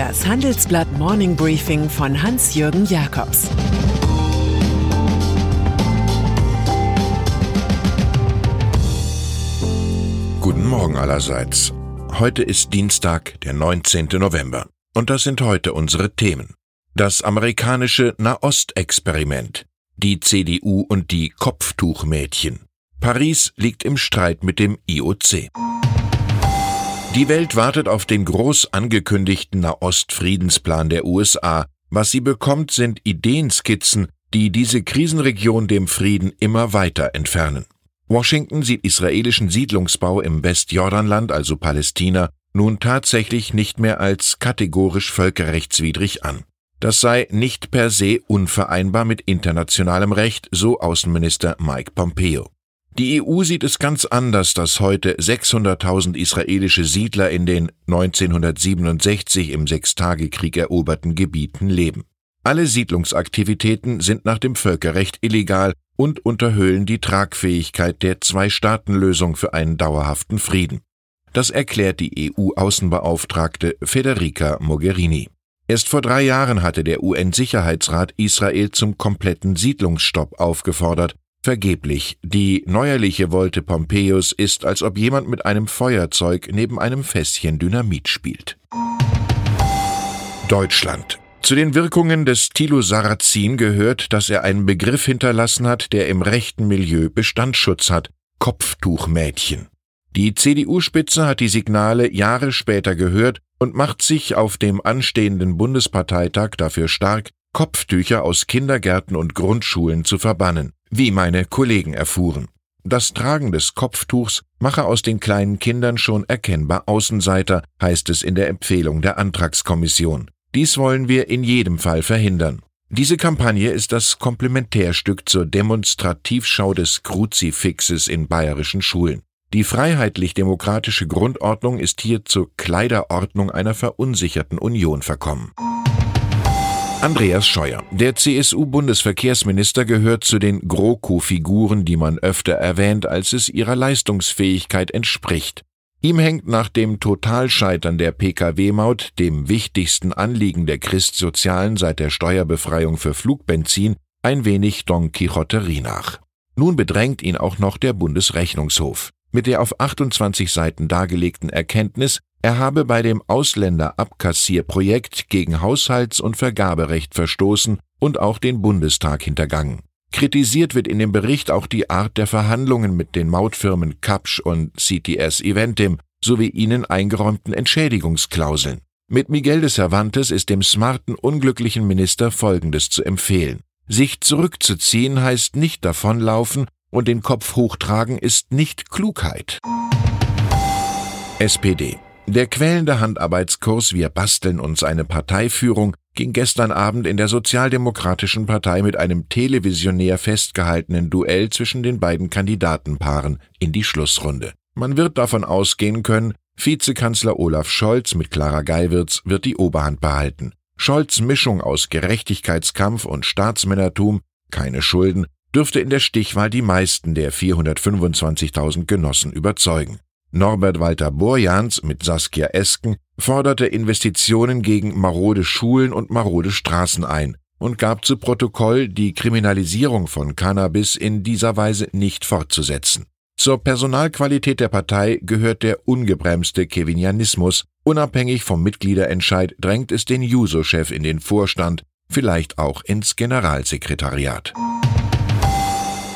Das Handelsblatt Morning Briefing von Hans-Jürgen Jakobs Guten Morgen allerseits. Heute ist Dienstag, der 19. November. Und das sind heute unsere Themen. Das amerikanische Nahostexperiment, die CDU und die Kopftuchmädchen. Paris liegt im Streit mit dem IOC. Die Welt wartet auf den groß angekündigten Nahostfriedensplan der USA. Was sie bekommt, sind Ideenskizzen, die diese Krisenregion dem Frieden immer weiter entfernen. Washington sieht israelischen Siedlungsbau im Westjordanland, also Palästina, nun tatsächlich nicht mehr als kategorisch völkerrechtswidrig an. Das sei nicht per se unvereinbar mit internationalem Recht, so Außenminister Mike Pompeo. Die EU sieht es ganz anders, dass heute 600.000 israelische Siedler in den 1967 im Sechstagekrieg eroberten Gebieten leben. Alle Siedlungsaktivitäten sind nach dem Völkerrecht illegal und unterhöhlen die Tragfähigkeit der Zwei-Staaten-Lösung für einen dauerhaften Frieden. Das erklärt die EU-Außenbeauftragte Federica Mogherini. Erst vor drei Jahren hatte der UN-Sicherheitsrat Israel zum kompletten Siedlungsstopp aufgefordert, Vergeblich. Die neuerliche Wolte Pompeius ist, als ob jemand mit einem Feuerzeug neben einem Fässchen Dynamit spielt. Deutschland. Zu den Wirkungen des Thilo Sarrazin gehört, dass er einen Begriff hinterlassen hat, der im rechten Milieu Bestandsschutz hat. Kopftuchmädchen. Die CDU-Spitze hat die Signale Jahre später gehört und macht sich auf dem anstehenden Bundesparteitag dafür stark, Kopftücher aus Kindergärten und Grundschulen zu verbannen wie meine Kollegen erfuhren. Das Tragen des Kopftuchs mache aus den kleinen Kindern schon erkennbar Außenseiter, heißt es in der Empfehlung der Antragskommission. Dies wollen wir in jedem Fall verhindern. Diese Kampagne ist das Komplementärstück zur Demonstrativschau des Kruzifixes in bayerischen Schulen. Die freiheitlich-demokratische Grundordnung ist hier zur Kleiderordnung einer verunsicherten Union verkommen. Andreas Scheuer. Der CSU-Bundesverkehrsminister gehört zu den GroKo-Figuren, die man öfter erwähnt, als es ihrer Leistungsfähigkeit entspricht. Ihm hängt nach dem Totalscheitern der Pkw-Maut, dem wichtigsten Anliegen der Christsozialen seit der Steuerbefreiung für Flugbenzin, ein wenig Don Quixoterie nach. Nun bedrängt ihn auch noch der Bundesrechnungshof. Mit der auf 28 Seiten dargelegten Erkenntnis, er habe bei dem Ausländerabkassierprojekt gegen Haushalts- und Vergaberecht verstoßen und auch den Bundestag hintergangen. Kritisiert wird in dem Bericht auch die Art der Verhandlungen mit den Mautfirmen Kapsch und CTS Eventim sowie ihnen eingeräumten Entschädigungsklauseln. Mit Miguel de Cervantes ist dem smarten, unglücklichen Minister Folgendes zu empfehlen. Sich zurückzuziehen heißt nicht davonlaufen und den Kopf hochtragen ist nicht Klugheit. SPD der quälende Handarbeitskurs Wir basteln uns eine Parteiführung ging gestern Abend in der Sozialdemokratischen Partei mit einem televisionär festgehaltenen Duell zwischen den beiden Kandidatenpaaren in die Schlussrunde. Man wird davon ausgehen können, Vizekanzler Olaf Scholz mit Clara Geiwitz wird die Oberhand behalten. Scholz Mischung aus Gerechtigkeitskampf und Staatsmännertum, keine Schulden, dürfte in der Stichwahl die meisten der 425.000 Genossen überzeugen. Norbert Walter Borjans mit Saskia Esken forderte Investitionen gegen marode Schulen und marode Straßen ein und gab zu Protokoll, die Kriminalisierung von Cannabis in dieser Weise nicht fortzusetzen. Zur Personalqualität der Partei gehört der ungebremste Kevinianismus. Unabhängig vom Mitgliederentscheid drängt es den Juso-Chef in den Vorstand, vielleicht auch ins Generalsekretariat.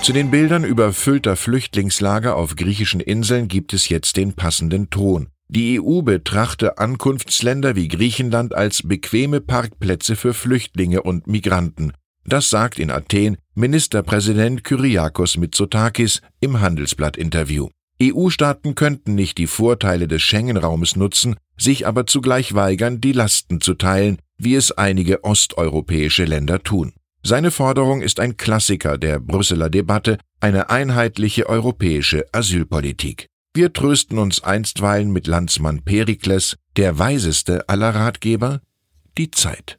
Zu den Bildern überfüllter Flüchtlingslager auf griechischen Inseln gibt es jetzt den passenden Ton. Die EU betrachte Ankunftsländer wie Griechenland als bequeme Parkplätze für Flüchtlinge und Migranten. Das sagt in Athen Ministerpräsident Kyriakos Mitsotakis im Handelsblatt-Interview. EU-Staaten könnten nicht die Vorteile des Schengen-Raumes nutzen, sich aber zugleich weigern, die Lasten zu teilen, wie es einige osteuropäische Länder tun. Seine Forderung ist ein Klassiker der Brüsseler Debatte, eine einheitliche europäische Asylpolitik. Wir trösten uns einstweilen mit Landsmann Perikles, der weiseste aller Ratgeber, die Zeit.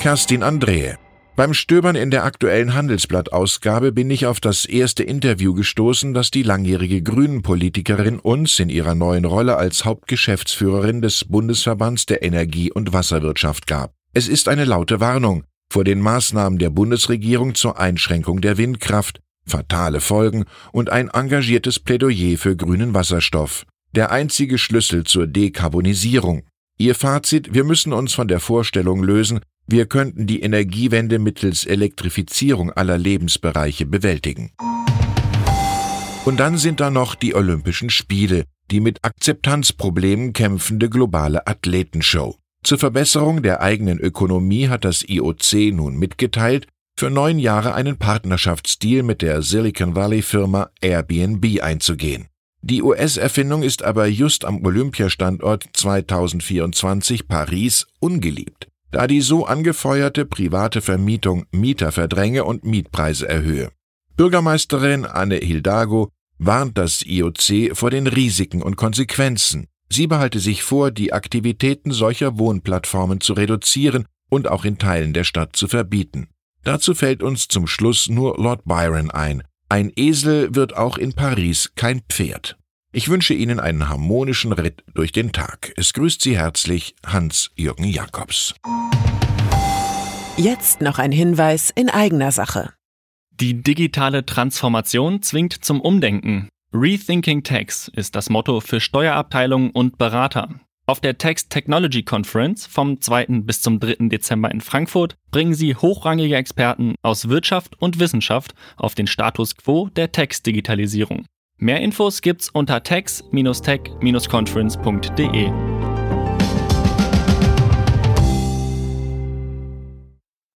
Kerstin Andrehe Beim Stöbern in der aktuellen Handelsblattausgabe bin ich auf das erste Interview gestoßen, das die langjährige Grünen-Politikerin uns in ihrer neuen Rolle als Hauptgeschäftsführerin des Bundesverbands der Energie- und Wasserwirtschaft gab. Es ist eine laute Warnung vor den Maßnahmen der Bundesregierung zur Einschränkung der Windkraft, fatale Folgen und ein engagiertes Plädoyer für grünen Wasserstoff. Der einzige Schlüssel zur Dekarbonisierung. Ihr Fazit, wir müssen uns von der Vorstellung lösen, wir könnten die Energiewende mittels Elektrifizierung aller Lebensbereiche bewältigen. Und dann sind da noch die Olympischen Spiele, die mit Akzeptanzproblemen kämpfende globale Athletenshow. Zur Verbesserung der eigenen Ökonomie hat das IOC nun mitgeteilt, für neun Jahre einen Partnerschaftsdeal mit der Silicon Valley Firma Airbnb einzugehen. Die US-Erfindung ist aber just am Olympiastandort 2024 Paris ungeliebt da die so angefeuerte private Vermietung Mieter verdränge und Mietpreise erhöhe. Bürgermeisterin Anne Hildago warnt das IOC vor den Risiken und Konsequenzen. Sie behalte sich vor, die Aktivitäten solcher Wohnplattformen zu reduzieren und auch in Teilen der Stadt zu verbieten. Dazu fällt uns zum Schluss nur Lord Byron ein. Ein Esel wird auch in Paris kein Pferd. Ich wünsche Ihnen einen harmonischen Ritt durch den Tag. Es grüßt Sie herzlich Hans-Jürgen Jakobs. Jetzt noch ein Hinweis in eigener Sache. Die digitale Transformation zwingt zum Umdenken. Rethinking Tax ist das Motto für Steuerabteilungen und Berater. Auf der Tax Technology Conference vom 2. bis zum 3. Dezember in Frankfurt bringen sie hochrangige Experten aus Wirtschaft und Wissenschaft auf den Status quo der Tax-Digitalisierung. Mehr Infos gibt's unter tax-tech-conference.de.